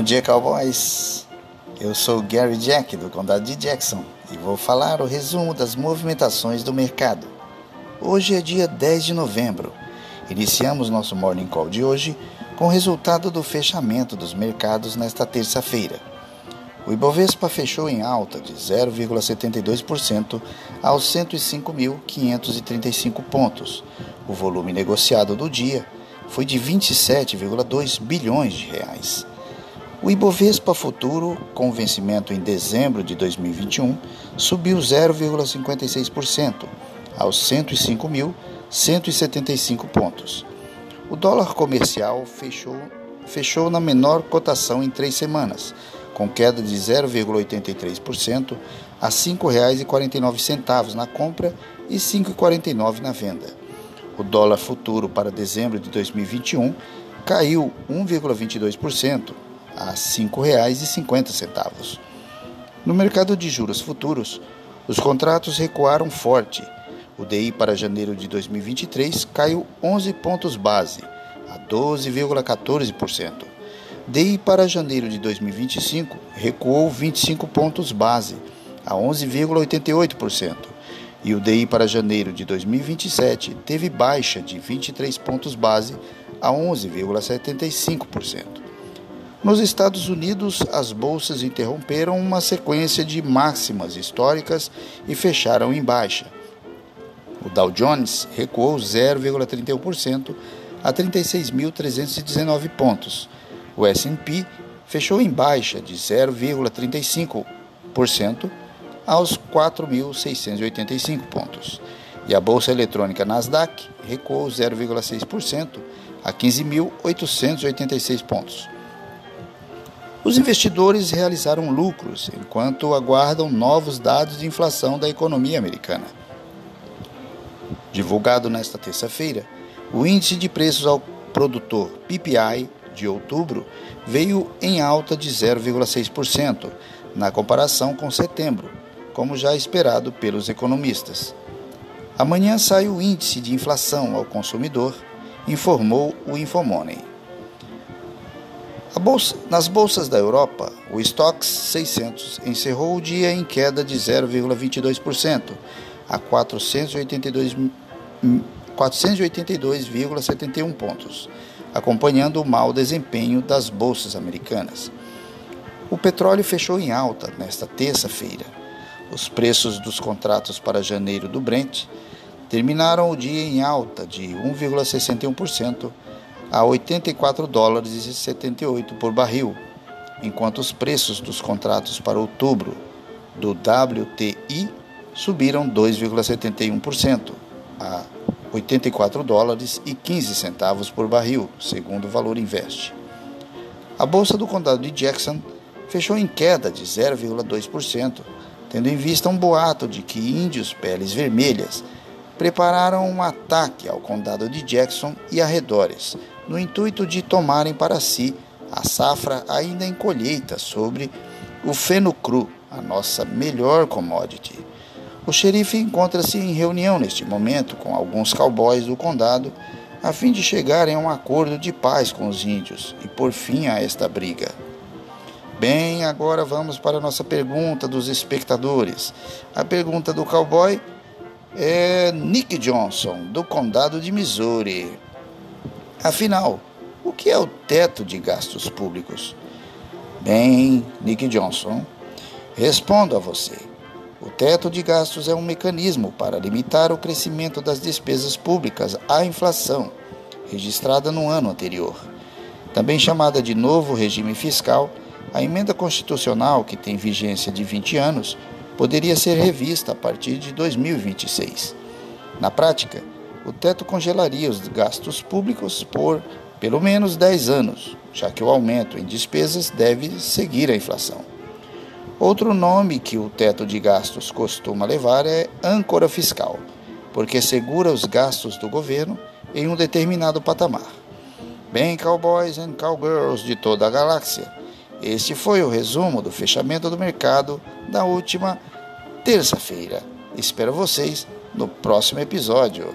Bom dia, cowboys. Eu sou Gary Jack, do condado de Jackson, e vou falar o resumo das movimentações do mercado. Hoje é dia 10 de novembro. Iniciamos nosso Morning Call de hoje com o resultado do fechamento dos mercados nesta terça-feira. O Ibovespa fechou em alta de 0,72% aos 105.535 pontos. O volume negociado do dia foi de 27,2 bilhões de reais. O Ibovespa Futuro, com vencimento em dezembro de 2021, subiu 0,56% aos 105.175 pontos. O dólar comercial fechou, fechou na menor cotação em três semanas, com queda de 0,83% a R$ 5,49 na compra e R$ 5,49 na venda. O dólar futuro para dezembro de 2021 caiu 1,22% a R$ 5,50. No mercado de juros futuros, os contratos recuaram forte. O DI para janeiro de 2023 caiu 11 pontos base, a 12,14%. DI para janeiro de 2025 recuou 25 pontos base, a 11,88%, e o DI para janeiro de 2027 teve baixa de 23 pontos base, a 11,75%. Nos Estados Unidos, as bolsas interromperam uma sequência de máximas históricas e fecharam em baixa. O Dow Jones recuou 0,31% a 36.319 pontos o S&P fechou em baixa de 0,35% aos 4.685 pontos. E a bolsa eletrônica Nasdaq recuou 0,6% a 15.886 pontos. Os investidores realizaram lucros enquanto aguardam novos dados de inflação da economia americana. Divulgado nesta terça-feira, o índice de preços ao produtor PPI de outubro veio em alta de 0,6% na comparação com setembro, como já esperado pelos economistas. Amanhã sai o índice de inflação ao consumidor, informou o Infomoney. Bolsa, nas bolsas da Europa, o Stoxx 600 encerrou o dia em queda de 0,22% a 482,71 482, pontos acompanhando o mau desempenho das bolsas americanas. O petróleo fechou em alta nesta terça-feira. Os preços dos contratos para janeiro do Brent terminaram o dia em alta de 1,61% a 84 dólares e 78 por barril, enquanto os preços dos contratos para outubro do WTI subiram 2,71% a 84 dólares e 15 centavos por barril, segundo o Valor Invest. A bolsa do condado de Jackson fechou em queda de 0,2%, tendo em vista um boato de que índios peles vermelhas prepararam um ataque ao condado de Jackson e arredores, no intuito de tomarem para si a safra ainda em colheita sobre o feno cru, a nossa melhor commodity. O xerife encontra-se em reunião neste momento com alguns cowboys do condado a fim de chegarem a um acordo de paz com os índios e por fim a esta briga. Bem, agora vamos para a nossa pergunta dos espectadores. A pergunta do cowboy é Nick Johnson, do condado de Missouri. Afinal, o que é o teto de gastos públicos? Bem, Nick Johnson, respondo a você. O teto de gastos é um mecanismo para limitar o crescimento das despesas públicas à inflação registrada no ano anterior. Também chamada de novo regime fiscal, a emenda constitucional, que tem vigência de 20 anos, poderia ser revista a partir de 2026. Na prática, o teto congelaria os gastos públicos por pelo menos 10 anos, já que o aumento em despesas deve seguir a inflação. Outro nome que o teto de gastos costuma levar é âncora fiscal, porque segura os gastos do governo em um determinado patamar. Bem, cowboys and cowgirls de toda a galáxia, este foi o resumo do fechamento do mercado da última terça-feira. Espero vocês no próximo episódio.